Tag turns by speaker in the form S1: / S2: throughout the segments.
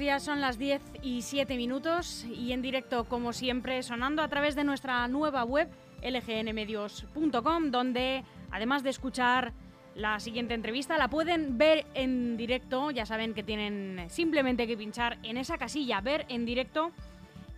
S1: días. Son las 10 y 7 minutos y en directo, como siempre, sonando a través de nuestra nueva web lgnmedios.com, donde además de escuchar la siguiente entrevista, la pueden ver en directo. Ya saben que tienen simplemente que pinchar en esa casilla, ver en directo,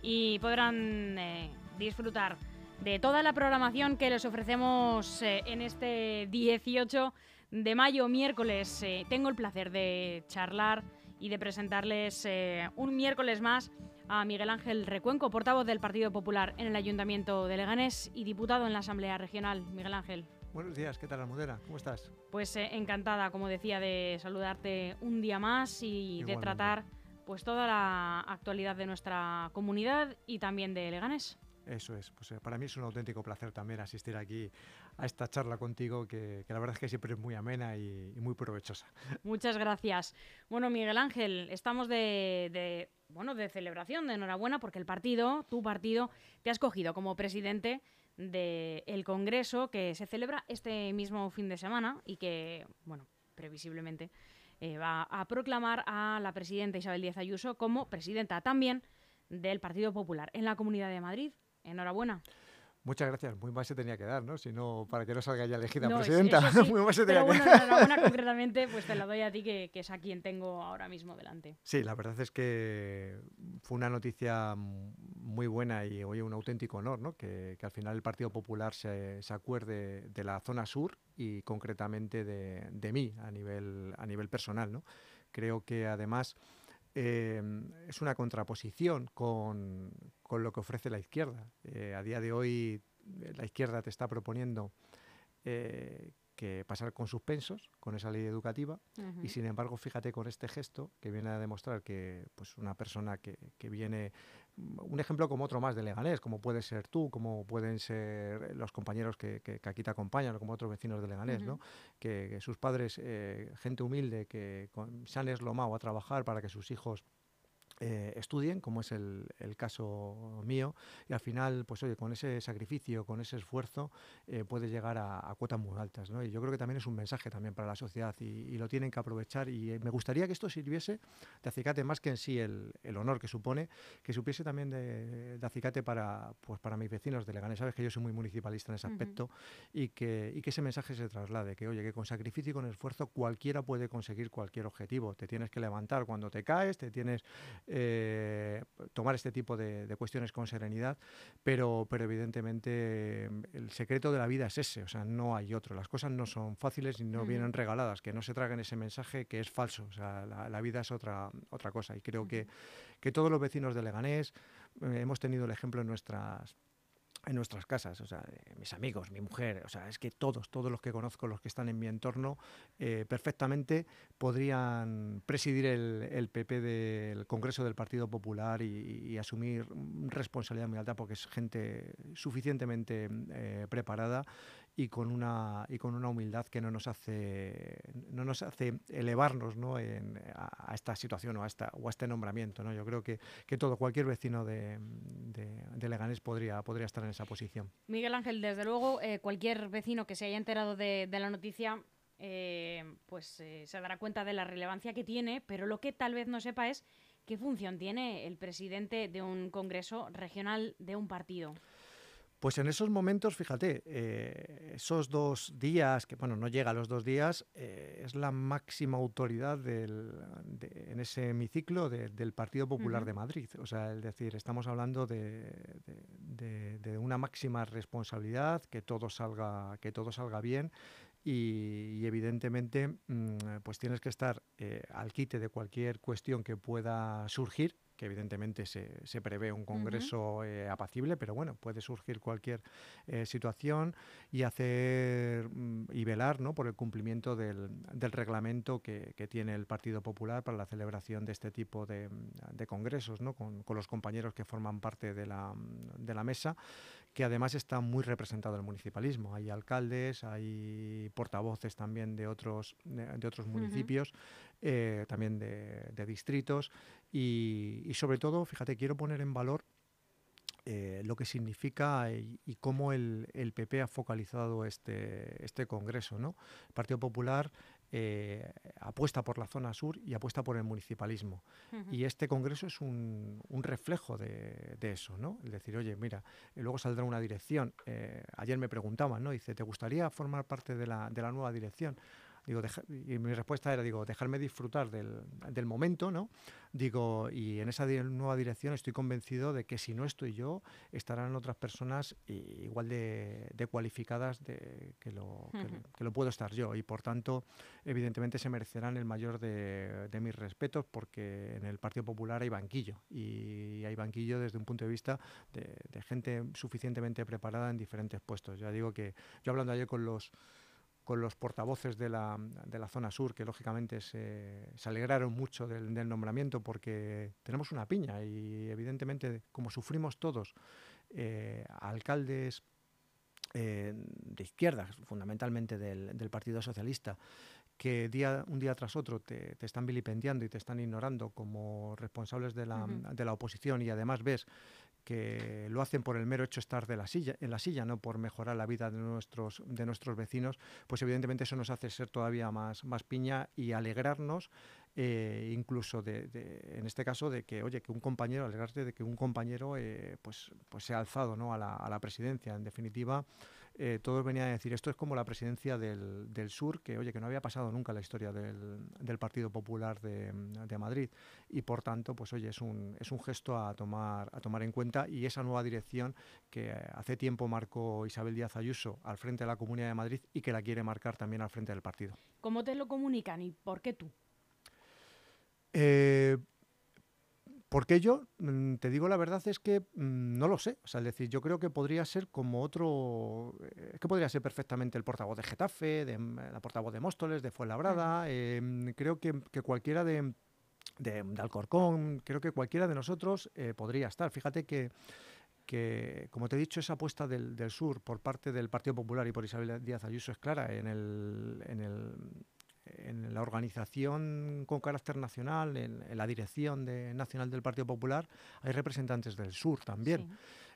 S1: y podrán eh, disfrutar de toda la programación que les ofrecemos eh, en este 18 de mayo, miércoles. Eh, tengo el placer de charlar y de presentarles un miércoles más a Miguel Ángel Recuenco, portavoz del Partido Popular en el Ayuntamiento de Leganés y diputado en la Asamblea Regional. Miguel Ángel.
S2: Buenos días, ¿qué tal Almudena? ¿Cómo estás?
S1: Pues eh, encantada, como decía, de saludarte un día más y de tratar pues toda la actualidad de nuestra comunidad y también de Leganés.
S2: Eso es, pues eh, para mí es un auténtico placer también asistir aquí a esta charla contigo, que, la verdad es que siempre es muy amena y, muy provechosa.
S1: Muchas gracias. Bueno, Miguel Ángel, estamos de, bueno, de celebración, de enhorabuena, porque el partido, tu partido, te ha escogido como presidente del Congreso que se celebra este mismo fin de semana y que, bueno, previsiblemente eh, va a proclamar a la presidenta Isabel Díaz Ayuso como presidenta también del Partido Popular en la Comunidad de Madrid. Enhorabuena.
S2: Muchas gracias. Muy mal se tenía que dar, ¿no? Si no, para que no salga ya elegida presidenta.
S1: Muy mal se tenía Pero bueno, enhorabuena concretamente, pues te la doy a ti, que, es a quien tengo ahora mismo delante.
S2: Sí, la verdad es que fue una noticia muy buena y, oye, un auténtico honor, ¿no? Que, al final el Partido Popular se, acuerde de la zona sur y concretamente de, de mí a nivel, a nivel personal, ¿no? Creo que además Em, es una contraposición con, lo que ofrece la izquierda. Eh, a día de hoy eh, la izquierda te está proponiendo eh, que pasar con suspensos con esa ley educativa y sin embargo fíjate con este gesto que viene a demostrar que pues una persona que, que, viene un ejemplo como otro más de Leganés como puede ser tú como pueden ser los compañeros que, que, aquí te acompañan como otros vecinos de Leganés ¿no? que, sus padres eh, gente humilde que se han eslomado a trabajar para que sus hijos eh, estudien, como es el, caso mío, y al final, pues oye, con ese sacrificio, con ese esfuerzo, eh, puede llegar a, cuotas muy altas. ¿no? Y yo creo que también es un mensaje también para la sociedad y, lo tienen que aprovechar. Y eh, me gustaría que esto sirviese de acicate más que en sí el, honor que supone, que supiese también de, acicate para, pues, para mis vecinos de Leganés. Sabes que yo soy muy municipalista en ese aspecto y, que, y que ese mensaje se traslade, que oye, que con sacrificio y con esfuerzo cualquiera puede conseguir cualquier objetivo. Te tienes que levantar cuando te caes, te tienes eh, tomar este tipo de, cuestiones con serenidad, pero, pero evidentemente el secreto de la vida es ese, o sea, no hay otro. Las cosas no son fáciles y no vienen regaladas, que no se traguen ese mensaje que es falso, o sea, la, vida es otra, otra cosa. Y creo que, que todos los vecinos de Leganés eh, hemos tenido el ejemplo en nuestras en nuestras casas, o sea, mis amigos, mi mujer, o sea, es que todos, todos los que conozco, los que están en mi entorno, eh, perfectamente podrían presidir el, PP del Congreso del Partido Popular y, asumir responsabilidad muy alta porque es gente suficientemente eh, preparada y con una y con una humildad que no nos hace no nos hace elevarnos ¿no? en, a, esta situación o a esta o a este nombramiento ¿no? yo creo que, que todo cualquier vecino de, de, Leganés podría podría estar en esa posición
S1: Miguel Ángel desde luego eh, cualquier vecino que se haya enterado de, la noticia eh, pues eh, se dará cuenta de la relevancia que tiene pero lo que tal vez no sepa es qué función tiene el presidente de un congreso regional de un partido
S2: pues en esos momentos, fíjate, eh, esos dos días, que bueno, no llega a los dos días, eh, es la máxima autoridad en ese hemiciclo del Partido Popular de Madrid. O sea, es decir, estamos hablando de, una máxima responsabilidad, que todo salga, que todo salga bien. Y, evidentemente mm, pues tienes que estar eh, al quite de cualquier cuestión que pueda surgir que evidentemente se, se prevé un congreso eh, apacible, pero bueno, puede surgir cualquier eh, situación y hacer mm, y velar ¿no? por el cumplimiento del, del reglamento que, que, tiene el Partido Popular para la celebración de este tipo de, de congresos, ¿no? con, con, los compañeros que forman parte de la, de la mesa que además está muy representado el municipalismo. Hay alcaldes, hay portavoces también de otros, de, otros municipios, eh, también de, distritos y, sobre todo, fíjate, quiero poner en valor eh, lo que significa y, cómo el, PP ha focalizado este, este congreso. ¿no? El Partido Popular eh, apuesta por la zona sur y apuesta por el municipalismo. Y este congreso es un, reflejo de, eso, ¿no? Es decir, oye, mira, luego saldrá una dirección. Eh, ayer me preguntaban, ¿no? Dice, ¿te gustaría formar parte de la, de la nueva dirección? Digo, y mi respuesta era, digo, dejarme disfrutar del, del, momento, ¿no? Digo, y en esa nueva dirección estoy convencido de que si no estoy yo, estarán otras personas igual de, de cualificadas de, que, lo, que, lo puedo estar yo. Y por tanto, evidentemente se merecerán el mayor de, de mis respetos porque en el Partido Popular hay banquillo. Y hay banquillo desde un punto de vista de, de gente suficientemente preparada en diferentes puestos. Ya digo que yo hablando ayer con los con los portavoces de la, de la zona sur, que lógicamente se, se alegraron mucho del, nombramiento porque tenemos una piña y evidentemente como sufrimos todos eh, alcaldes eh, de izquierda, fundamentalmente del, del, Partido Socialista, que día, un día tras otro te, te, están vilipendiando y te están ignorando como responsables de la, de la oposición y además ves que lo hacen por el mero hecho de estar de la silla, en la silla, no por mejorar la vida de nuestros, de nuestros vecinos, pues evidentemente eso nos hace ser todavía más, más piña y alegrarnos, eh, incluso de, en este caso, de que, oye, que un compañero, alegrarte de que un compañero eh, pues, pues se ha alzado ¿no? a, la, a la presidencia. En definitiva, eh, todos venían a decir, esto es como la presidencia del, del, sur, que oye, que no había pasado nunca en la historia del, del Partido Popular de, de, Madrid. Y por tanto, pues oye, es un, es un gesto a tomar, a tomar en cuenta y esa nueva dirección que hace tiempo marcó Isabel Díaz Ayuso al frente de la Comunidad de Madrid y que la quiere marcar también al frente del partido.
S1: ¿Cómo te lo comunican y por qué tú?
S2: Eh, porque yo, mm, te digo la verdad, es que mm, no lo sé. O sea, es decir, yo creo que podría ser como otro. Eh, que podría ser perfectamente el portavoz de Getafe, de, mm, la portavoz de Móstoles, de Fuenlabrada. Eh, creo que, cualquiera de, de, Alcorcón, creo que cualquiera de nosotros eh, podría estar. Fíjate que que, como te he dicho, esa apuesta del, del, sur por parte del Partido Popular y por Isabel Díaz Ayuso es clara en el, en la organización con carácter nacional, en, la dirección nacional del Partido Popular, hay representantes del sur también.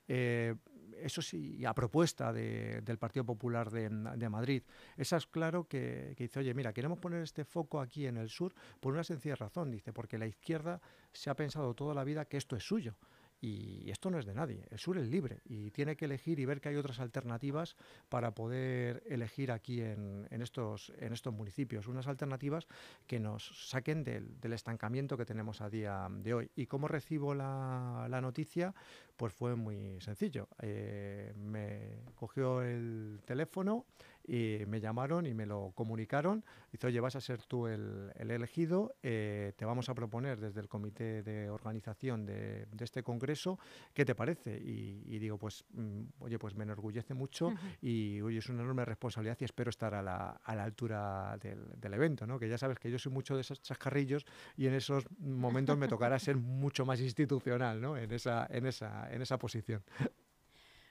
S2: Eh, eso sí, a propuesta del Partido Popular de, Madrid. Esa es claro que, que, dice, oye, mira, queremos poner este foco aquí en el sur por una sencilla razón, dice, porque la izquierda se ha pensado toda la vida que esto es suyo. Y esto no es de nadie, el sur es libre y tiene que elegir y ver que hay otras alternativas para poder elegir aquí en, estos, en estos municipios, unas alternativas que nos saquen del, estancamiento que tenemos a día de hoy. ¿Y cómo recibo la, noticia? Pues fue muy sencillo. Eh, me cogió el teléfono y me llamaron y me lo comunicaron. Dice, oye, vas a ser tú el, elegido, eh, te vamos a proponer desde el comité de organización de, este congreso, ¿qué te parece? Y, digo, pues, mm, oye, pues me enorgullece mucho y, oye, es una enorme responsabilidad y espero estar a la, a la altura del, del, evento, ¿no? Que ya sabes que yo soy mucho de esos chascarrillos y en esos momentos me tocará ser mucho más institucional, ¿no? En esa, en esa, en esa posición.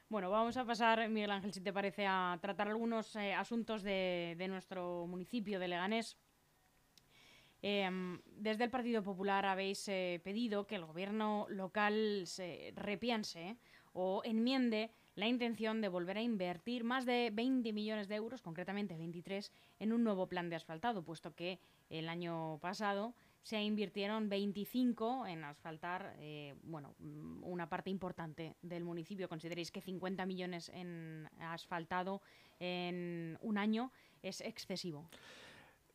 S1: Bueno, vamos a pasar, Miguel Ángel, si te parece, a tratar algunos eh, asuntos de, nuestro municipio de Leganés. Em, desde el Partido Popular habéis eh, pedido que el gobierno local se repiense o enmiende la intención de volver a invertir más de 20 millones de euros, concretamente 23, en un nuevo plan de asfaltado, puesto que el año pasado se invirtieron 25 en asfaltar, eh, bueno, mm, una parte importante del municipio. ¿Consideréis que 50 millones en asfaltado en un año es excesivo?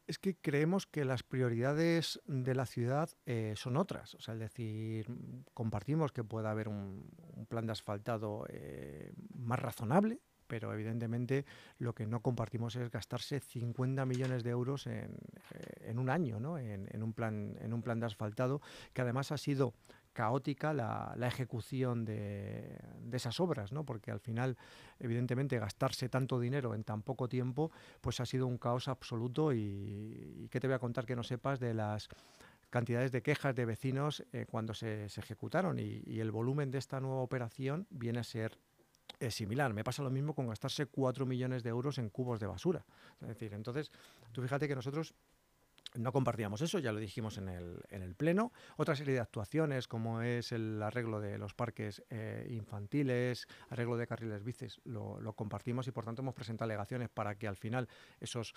S2: Es que creemos que las prioridades de la ciudad eh, son otras. O sea, es decir, compartimos que pueda haber un, plan de asfaltado eh, más razonable, pero evidentemente lo que no compartimos es gastarse 50 millones de euros en, eh, un año, ¿no? en, un plan, en un plan de asfaltado, que además ha sido caótica la, ejecución de, esas obras, ¿no? porque al final, evidentemente, gastarse tanto dinero en tan poco tiempo, pues ha sido un caos absoluto y, ¿qué te voy a contar que no sepas de las cantidades de quejas de vecinos eh, cuando se, ejecutaron y, el volumen de esta nueva operación viene a ser es similar. Me pasa lo mismo con gastarse 4 millones de euros en cubos de basura. Es decir, entonces, tú fíjate que nosotros no compartíamos eso, ya lo dijimos en el, en el Pleno. Otra serie de actuaciones, como es el arreglo de los parques eh, infantiles, arreglo de carriles bicis, lo, lo, compartimos y por tanto hemos presentado alegaciones para que al final esos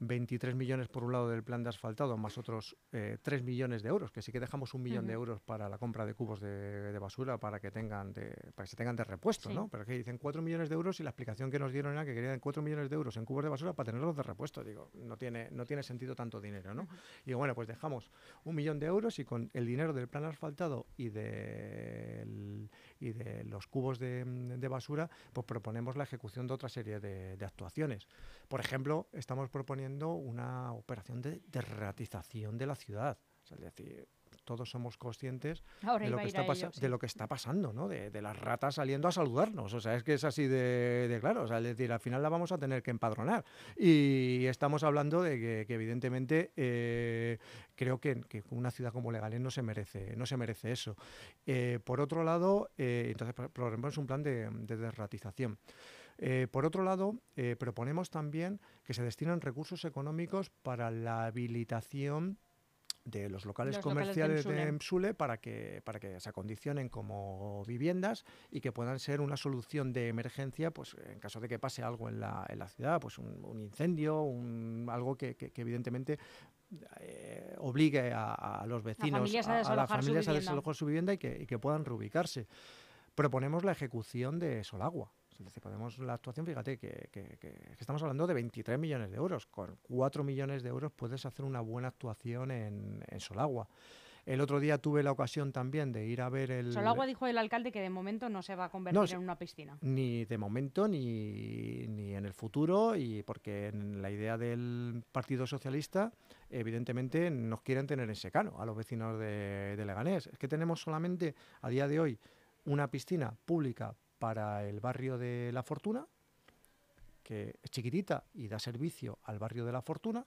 S2: 23 millones por un lado del plan de asfaltado, más otros 3 eh, millones de euros, que sí que dejamos un millón de euros para la compra de cubos de, basura para que tengan de, para que se tengan de repuesto, ¿no? Pero que dicen 4 millones de euros y la explicación que nos dieron era que querían 4 millones de euros en cubos de basura para tenerlos de repuesto. Digo, no tiene, no tiene sentido tanto dinero, ¿no? Y bueno, pues dejamos un millón de euros y con el dinero del plan asfaltado y de, y de los cubos de, basura, pues proponemos la ejecución de otra serie de, actuaciones. Por ejemplo, estamos proponiendo una operación de derratización de la ciudad. Todos somos conscientes de lo, que está de lo que está pasando, ¿no? De, las ratas saliendo a saludarnos. O sea, es que es así de, claro. O sea, es decir, al final la vamos a tener que empadronar. Y estamos hablando de que, evidentemente, eh, creo que, una ciudad como Leganés no se merece, no se merece eso. Eh, por otro lado, eh, entonces proponemos un plan de, de derratización. Eh, por otro lado, eh, proponemos también que se destinen recursos económicos para la habilitación de los locales comerciales de, Emsule. para que para que se acondicionen como viviendas y que puedan ser una solución de emergencia pues en caso de que pase algo en la, en la ciudad pues un, incendio un, algo que, evidentemente eh, obligue a, los vecinos a, las familias a desalojar su vivienda y que, y que puedan reubicarse. Proponemos la ejecución de Solagua si podemos la actuación, fíjate que, estamos hablando de 23 millones de euros. Con 4 millones de euros puedes hacer una buena actuación en, Solagua. El otro día tuve la ocasión también de ir a ver el...
S1: Solagua dijo el alcalde que de momento no se va a convertir en una piscina.
S2: Ni de momento ni, ni en el futuro y porque en la idea del Partido Socialista evidentemente nos quieren tener en secano a los vecinos de, de Leganés. Es que tenemos solamente a día de hoy una piscina pública para el barrio de La Fortuna, que es chiquitita y da servicio al barrio de La Fortuna.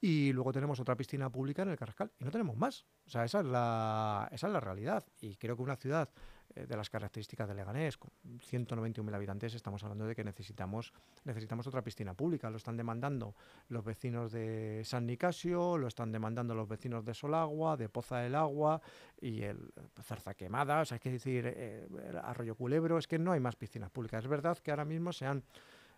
S2: Y luego tenemos otra piscina pública en el Carrascal. Y no tenemos más. O sea, esa es la, esa es la realidad. Y creo que una ciudad de las características de Leganés, con 191.000 habitantes, estamos hablando de que necesitamos, necesitamos otra piscina pública. Lo están demandando los vecinos de San Nicasio, lo están demandando los vecinos de Solagua, de Poza del Agua y el Zarza Quemada. O sea, es que decir, eh, Arroyo Culebro, es que no hay más piscinas públicas. Es verdad que ahora mismo se han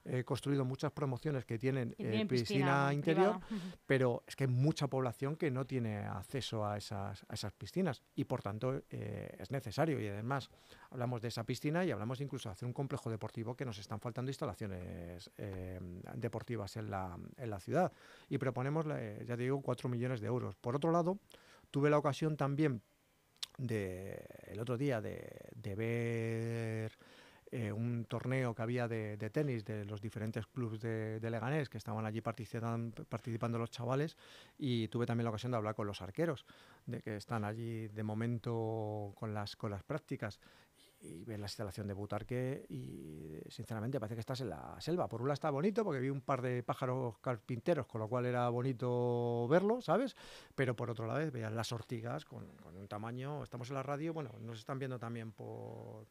S2: he construido muchas promociones que tienen eh, piscina, interior, pero es que hay mucha población que no tiene acceso a esas, a esas piscinas y por tanto eh, es necesario. Y además hablamos de esa piscina y hablamos incluso de hacer un complejo deportivo que nos están faltando instalaciones eh, deportivas en la, en la ciudad. Y proponemos, ya te digo, 4 millones de euros. Por otro lado, tuve la ocasión también de el otro día de, de ver eh, un torneo que había de, tenis de los diferentes clubes de, Leganés que estaban allí participando, los chavales y tuve también la ocasión de hablar con los arqueros, de que están allí de momento con las, con las prácticas y ver la instalación de Butarque y sinceramente parece que estás en la selva. Por un lado está bonito porque vi un par de pájaros carpinteros, con lo cual era bonito verlo, ¿sabes? Pero por otro lado veían las ortigas con, con, un tamaño, estamos en la radio, bueno, nos están viendo también por,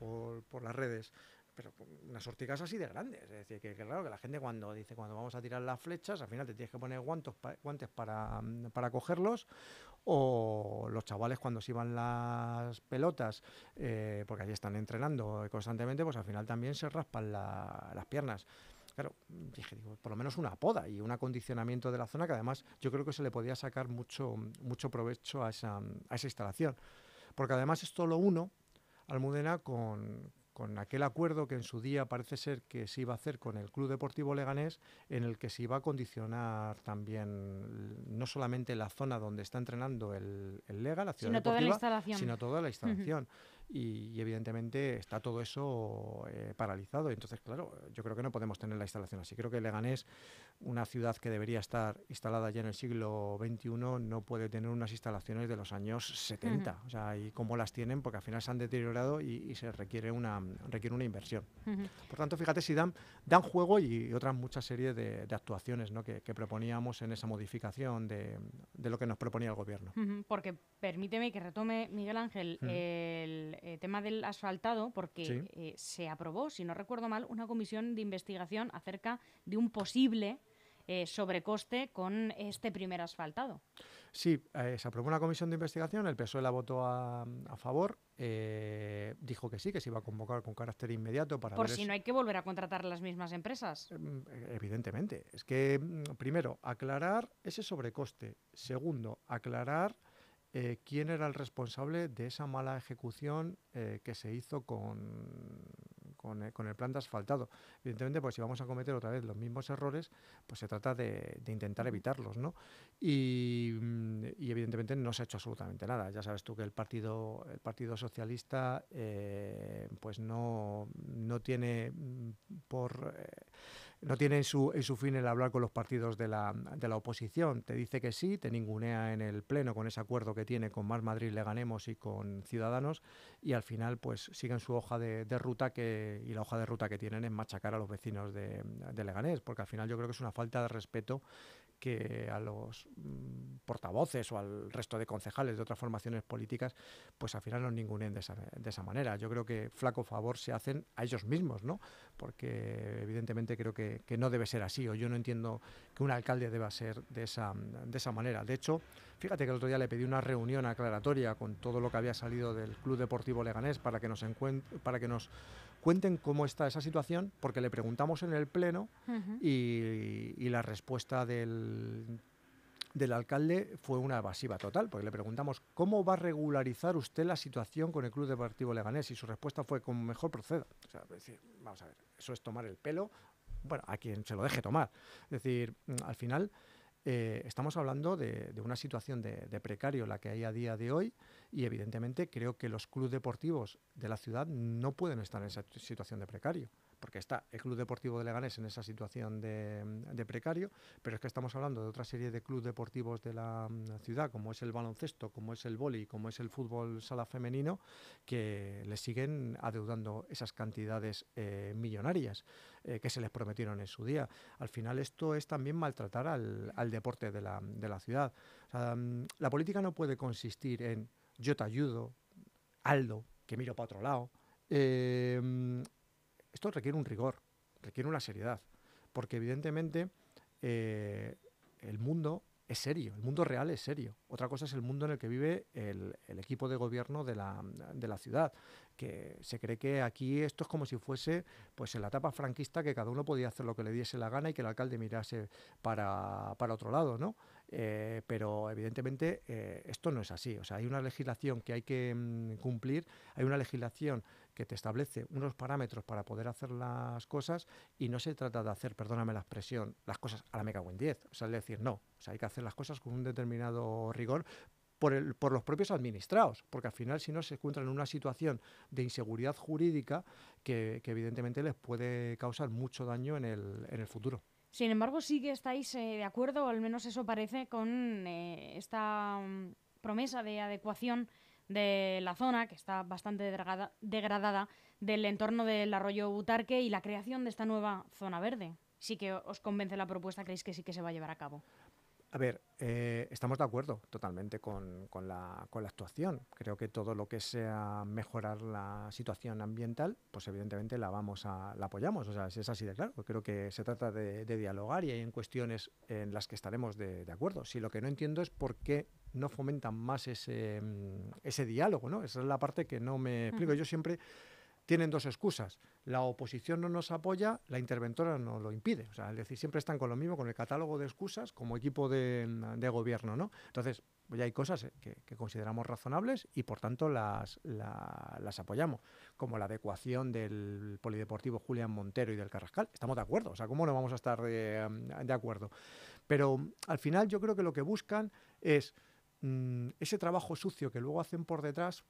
S2: por, las redes, pero unas ortigas así de grandes. Es decir, que, claro, que la gente cuando dice, cuando vamos a tirar las flechas, al final te tienes que poner guantes, para, para cogerlos, o los chavales cuando se iban las pelotas, eh, porque allí están entrenando constantemente, pues al final también se raspan las piernas. Claro, dije, digo, por lo menos una poda y un acondicionamiento de la zona que además yo creo que se le podía sacar mucho, mucho provecho a esa, a esa instalación. Porque además esto lo uno Almudena con, con aquel acuerdo que en su día parece ser que se iba a hacer con el Club Deportivo Leganés, en el que se iba a condicionar también no solamente la zona donde está entrenando el, el Lega, la ciudad
S1: sino
S2: deportiva, toda
S1: la instalación.
S2: sino toda la instalación y, evidentemente está todo eso eh, paralizado. Entonces, claro, yo creo que no podemos tener la instalación así. Creo que Leganés, una ciudad que debería estar instalada ya en el siglo XXI, no puede tener unas instalaciones de los años 70. O sea, y cómo las tienen, porque al final se han deteriorado y, se requiere una, requiere una inversión. Por tanto, fíjate si dan, dan juego y otras muchas series de, actuaciones ¿no? que, proponíamos en esa modificación de, de, lo que nos proponía el gobierno.
S1: Porque permíteme que retome, Miguel Ángel, el eh, tema del asfaltado porque eh, se aprobó, si no recuerdo mal, una comisión de investigación acerca de un posible eh, sobrecoste con este primer asfaltado.
S2: Sí, eh, se aprobó una comisión de investigación, el PSOE la votó a, favor, eh, dijo que sí, que se iba a convocar con carácter inmediato para...
S1: Por si no hay que volver a contratar las mismas empresas.
S2: Em, evidentemente. Es que, mm, primero, aclarar ese sobrecoste. Segundo, aclarar eh, quién era el responsable de esa mala ejecución que se hizo con, eh, con, el plan de asfaltado. Evidentemente, pues si vamos a cometer otra vez los mismos errores, pues se trata de, intentar evitarlos, ¿no? Y, evidentemente no se ha hecho absolutamente nada. Ya sabes tú que el Partido, el partido Socialista eh, pues no, no tiene mm, por... Eh, no tiene en su, en su fin el hablar con los partidos de la, de la oposición. Te dice que sí, te ningunea en el Pleno con ese acuerdo que tiene con Más Madrid Le Ganemos y con Ciudadanos y al final pues siguen su hoja de, ruta que, y la hoja de ruta que tienen es machacar a los vecinos de, de Leganés, porque al final yo creo que es una falta de respeto que a los mm, portavoces o al resto de concejales de otras formaciones políticas, pues al final no ningunen de esa, de esa manera. Yo creo que flaco favor se hacen a ellos mismos, ¿no? Porque evidentemente creo que, que no debe ser así, o yo no entiendo que un alcalde deba ser de esa, de esa manera. De hecho, fíjate que el otro día le pedí una reunión aclaratoria con todo lo que había salido del Club Deportivo Leganés para que nos, para que nos cuenten cómo está esa situación, porque le preguntamos en el Pleno y, la respuesta del, del alcalde fue una evasiva total, porque le preguntamos cómo va a regularizar usted la situación con el Club Deportivo Leganés y su respuesta fue como mejor proceda. O sea, decir, vamos a ver, eso es tomar el pelo, bueno, a quien se lo deje tomar. Es decir, mm, al final eh, estamos hablando de, una situación de, de, precario la que hay a día de hoy y evidentemente creo que los clubes deportivos de la ciudad no pueden estar en esa situación de precario porque está el Club Deportivo de Leganés en esa situación de, precario, pero es que estamos hablando de otra serie de clubes deportivos de la mm, ciudad, como es el baloncesto, como es el vóley, como es el fútbol sala femenino, que le siguen adeudando esas cantidades eh, millonarias eh, que se les prometieron en su día. Al final esto es también maltratar al, deporte de la, ciudad. Mm, la política no puede consistir en yo te ayudo, Aldo, que miro para otro lado. Mm, esto requiere un rigor, requiere una seriedad, porque evidentemente eh, el mundo es serio, el mundo real es serio. Otra cosa es el mundo en el que vive el, equipo de gobierno de la, de la, ciudad, que se cree que aquí esto es como si fuese pues en la etapa franquista que cada uno podía hacer lo que le diese la gana y que el alcalde mirase para, para otro lado, ¿no? Eh, pero evidentemente eh, esto no es así. O sea, hay una legislación que hay que mm, cumplir, hay una legislación que te establece unos parámetros para poder hacer las cosas y no se trata de hacer, perdóname la expresión, las cosas a la mega en 10. O sea, es decir, no. O sea, hay que hacer las cosas con un determinado rigor por, el, por, los propios administrados, porque al final si no se encuentran en una situación de inseguridad jurídica que, evidentemente les puede causar mucho daño en el, en el futuro.
S1: Sin embargo, sí que estáis eh, de acuerdo, o al menos eso parece, con eh, esta mm, promesa de adecuación de la zona, que está bastante degradada, del entorno del arroyo Butarque y la creación de esta nueva zona verde. Sí que os convence la propuesta, creéis que sí que se va a llevar a cabo.
S2: A ver, eh, estamos de acuerdo totalmente con, la, actuación. Creo que todo lo que sea mejorar la situación ambiental, pues evidentemente la vamos a, la apoyamos. O sea, es así de claro. Creo que se trata de, dialogar y hay en cuestiones en las que estaremos de, acuerdo. Si lo que no entiendo es por qué no fomentan más ese, mm, ese diálogo, ¿no? Esa es la parte que no me explico. Yo siempre tienen dos excusas. La oposición no nos apoya, la interventora no lo impide. O sea, es decir, siempre están con lo mismo, con el catálogo de excusas como equipo de, gobierno, ¿no? Entonces, ya hay cosas eh, que, consideramos razonables y por tanto las, las apoyamos, como la adecuación del polideportivo Julián Montero y del Carrascal. Estamos de acuerdo, o sea, ¿cómo no vamos a estar de, de acuerdo? Pero al final yo creo que lo que buscan es mm, ese trabajo sucio que luego hacen por detrás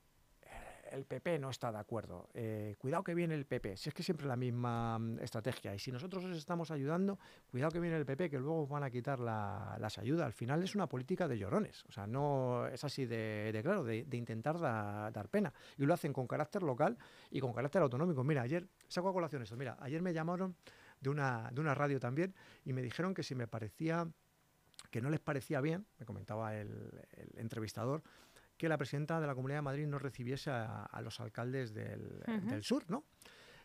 S2: el PP no está de acuerdo. Eh, cuidado que viene el PP. Si es que siempre la misma mm, estrategia. Y si nosotros os estamos ayudando, cuidado que viene el PP, que luego van a quitar las ayudas. Al final es una política de llorones. O sea, no es así de, claro, de, intentar dar pena. Y lo hacen con carácter local y con carácter autonómico. Mira, ayer, saco a colación esto. Mira, ayer me llamaron de una, de una radio también y me dijeron que si me parecía que no les parecía bien, me comentaba el entrevistador, que la presidenta de la Comunidad de Madrid no recibiese a, los alcaldes del, sur, ¿no?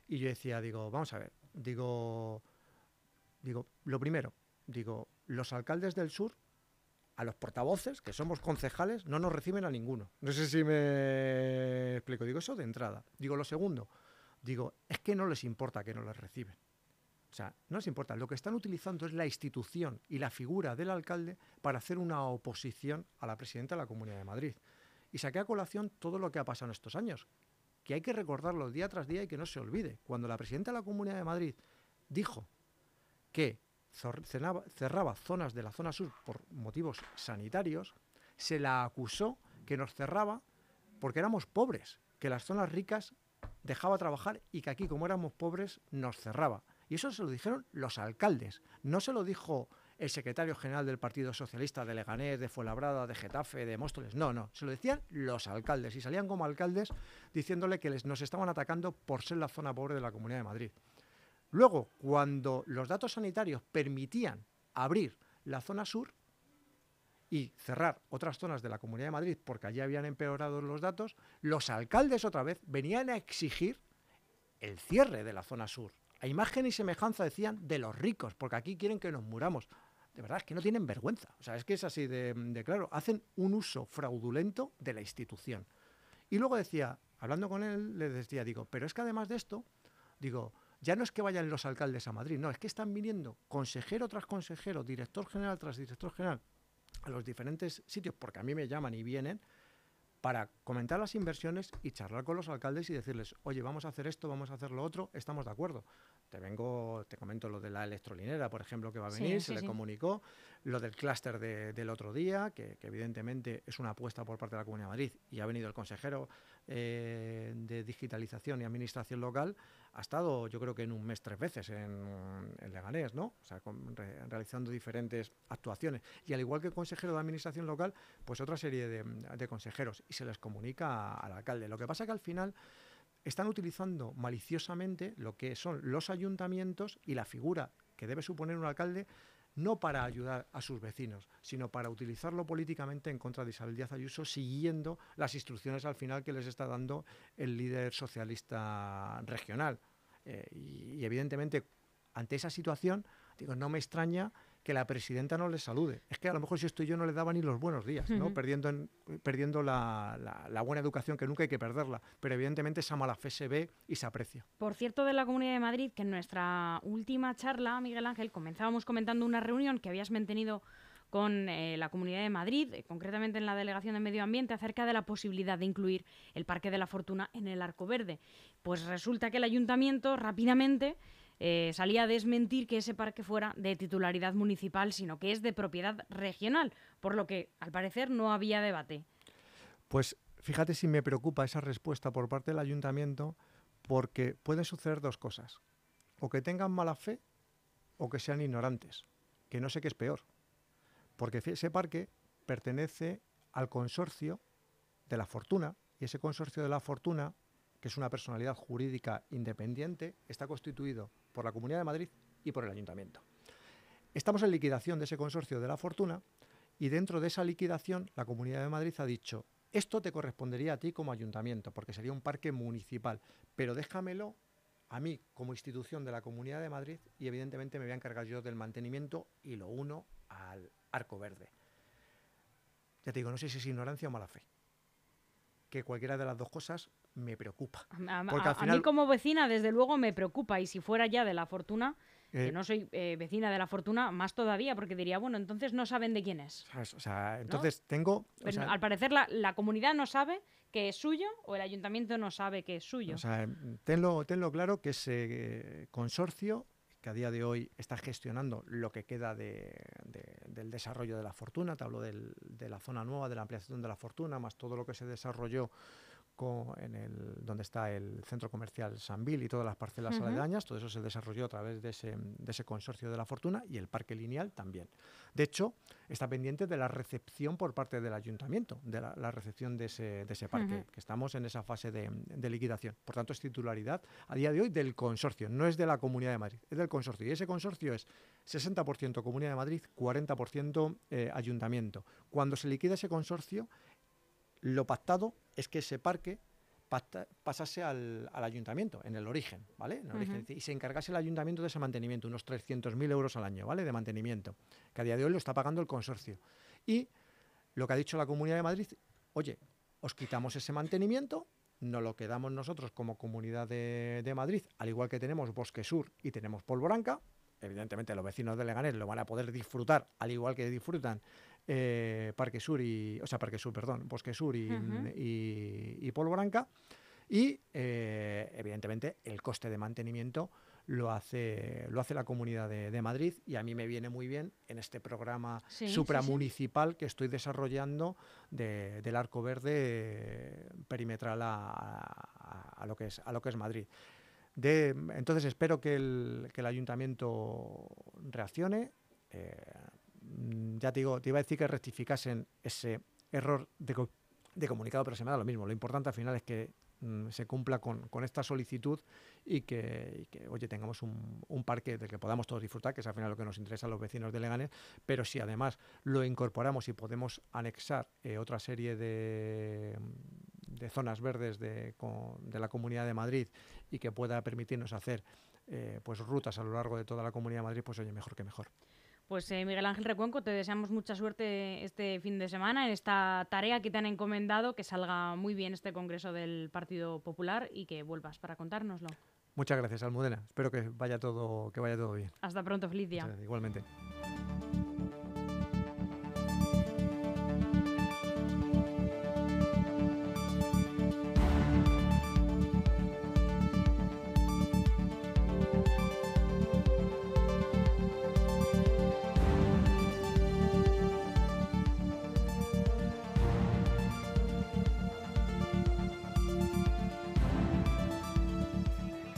S2: Y yo decía, digo, vamos a ver, digo, digo, lo primero, digo, los alcaldes del sur a los portavoces, que somos concejales, no nos reciben a ninguno. No sé si me explico. Digo, eso de entrada. Digo, lo segundo, digo, es que no les importa que no les reciben. O sea, no les importa. Lo que están utilizando es la institución y la figura del alcalde para hacer una oposición a la presidenta de la Comunidad de Madrid. Y saqué a colación todo lo que ha pasado en estos años, que hay que recordarlo día tras día y que no se olvide. Cuando la presidenta de la Comunidad de Madrid dijo que cerraba zonas de la zona sur por motivos sanitarios, se la acusó que nos cerraba porque éramos pobres, que las zonas ricas dejaba trabajar y que aquí, como éramos pobres, nos cerraba. Y eso se lo dijeron los alcaldes, no se lo dijo el secretario general del Partido Socialista de Leganés, de Fuenlabrada, de Getafe, de Móstoles. No, no, se lo decían los alcaldes y salían como alcaldes diciéndole que les, nos estaban atacando por ser la zona pobre de la Comunidad de Madrid. Luego, cuando los datos sanitarios permitían abrir la zona sur y cerrar otras zonas de la Comunidad de Madrid porque allí habían empeorado los datos, los alcaldes otra vez venían a exigir el cierre de la zona sur. A imagen y semejanza decían de los ricos, porque aquí quieren que nos muramos. De verdad, es que no tienen vergüenza. O sea, es que es así de, claro. Hacen un uso fraudulento de la institución. Y luego decía, hablando con él, le decía, digo, pero es que además de esto, digo, ya no es que vayan los alcaldes a Madrid, no, es que están viniendo consejero tras consejero, director general tras director general a los diferentes sitios, porque a mí me llaman y vienen, para comentar las inversiones y charlar con los alcaldes y decirles, oye, vamos a hacer esto, vamos a hacer lo otro, estamos de acuerdo. Te vengo, te comento lo de la electrolinera, por ejemplo, que va a venir, se le comunicó, lo del clúster del otro día, que, evidentemente es una apuesta por parte de la Comunidad de Madrid, y ha venido el consejero eh, de digitalización y administración local, ha estado yo creo que en un mes tres veces en, Leganés, ¿no? O sea, realizando diferentes actuaciones. Y al igual que el consejero de administración local, pues otra serie de, consejeros, y se les comunica al alcalde. Lo que pasa que al final están utilizando maliciosamente lo que son los ayuntamientos y la figura que debe suponer un alcalde no para ayudar a sus vecinos, sino para utilizarlo políticamente en contra de Isabel Díaz Ayuso, siguiendo las instrucciones al final que les está dando el líder socialista regional. Eh, y, evidentemente, ante esa situación, digo, no me extraña que la presidenta no le salude. Es que a lo mejor si estoy yo no le daba ni los buenos días, ¿no? Perdiendo, perdiendo la, buena educación, que nunca hay que perderla. Pero evidentemente esa mala fe se ve y se aprecia.
S1: Por cierto, de la Comunidad de Madrid, que en nuestra última charla, Miguel Ángel, comenzábamos comentando una reunión que habías mantenido con eh, la Comunidad de Madrid, eh, concretamente en la Delegación de Medio Ambiente, acerca de la posibilidad de incluir el Parque de la Fortuna en el Arco Verde. Pues resulta que el ayuntamiento rápidamente eh, salía a desmentir que ese parque fuera de titularidad municipal, sino que es de propiedad regional, por lo que al parecer no había debate.
S2: Pues fíjate si me preocupa esa respuesta por parte del ayuntamiento, porque pueden suceder dos cosas, o que tengan mala fe o que sean ignorantes, que no sé qué es peor, porque ese parque pertenece al consorcio de la fortuna, y ese consorcio de la fortuna que es una personalidad jurídica independiente, está constituido por la Comunidad de Madrid y por el Ayuntamiento. Estamos en liquidación de ese consorcio de la fortuna y dentro de esa liquidación la Comunidad de Madrid ha dicho, esto te correspondería a ti como ayuntamiento, porque sería un parque municipal, pero déjamelo a mí como institución de la Comunidad de Madrid y evidentemente me voy a encargar yo del mantenimiento y lo uno al arco verde. Ya te digo, no sé si es ignorancia o mala fe que cualquiera de las dos cosas me preocupa.
S1: A, mí como vecina, desde luego, me preocupa. Y si fuera ya de la fortuna, que eh. no soy eh, vecina de la fortuna, más todavía, porque diría, bueno, entonces no saben de quién es.
S2: O sea, entonces tengo...
S1: al parecer la, la, comunidad no sabe que es suyo o el ayuntamiento no sabe que es suyo.
S2: O sea, tenlo, tenlo claro que ese eh, consorcio que a día de hoy está gestionando lo que queda del desarrollo de la fortuna, te hablo de la zona nueva, de la ampliación de la fortuna, más todo lo que se desarrolló en el, donde está el centro comercial Sanvil y todas las parcelas aledañas, todo eso se desarrolló a través de ese, de ese, consorcio de la fortuna y el parque lineal también. De hecho, está pendiente de la recepción por parte del ayuntamiento, de la, recepción de ese, de ese parque, que estamos en esa fase de, de, liquidación. Por tanto, es titularidad a día de hoy del consorcio, no es de la Comunidad de Madrid, es del consorcio. Y ese consorcio es 60% Comunidad de Madrid, 40% eh, ayuntamiento. Cuando se liquida ese consorcio, lo pactado es que ese parque pasase al, ayuntamiento, en el origen, ¿vale? Y se encargase el ayuntamiento de ese mantenimiento, unos 300.000 euros al año, ¿vale? De mantenimiento, que a día de hoy lo está pagando el consorcio. Y lo que ha dicho la Comunidad de Madrid, oye, os quitamos ese mantenimiento, no lo quedamos nosotros como Comunidad de, de Madrid, al igual que tenemos Bosque Sur y tenemos Polvoranca, evidentemente los vecinos de Leganés lo van a poder disfrutar, al igual que disfrutan eh, Parque Sur y, o sea, Parque Sur, perdón, Bosque Sur y, y, Polvoranca. Y eh, evidentemente el coste de mantenimiento lo hace, lo hace la Comunidad de, Madrid y a mí me viene muy bien en este programa supramunicipal que estoy desarrollando del Arco Verde perimetral a, lo que es, a lo que es Madrid. De, entonces espero que el, que el ayuntamiento reaccione. Eh, ya te digo, te iba a decir que rectificasen ese error de, comunicado, pero se me da lo mismo. Lo importante al final es que Mm, se cumpla con, esta solicitud y que, oye, tengamos un, parque del que podamos todos disfrutar, que es al final lo que nos interesa a los vecinos de Leganés, pero si además lo incorporamos y podemos anexar eh, otra serie de, zonas verdes de, de, la Comunidad de Madrid y que pueda permitirnos hacer eh, pues rutas a lo largo de toda la Comunidad de Madrid, pues oye, mejor que mejor.
S1: Pues eh, Miguel Ángel Recuenco, te deseamos mucha suerte este fin de semana en esta tarea que te han encomendado, que salga muy bien este Congreso del Partido Popular y que vuelvas para contárnoslo.
S2: Muchas gracias, Almudena. Espero que vaya todo, que vaya todo bien.
S1: Hasta pronto, feliz día.
S2: igualmente.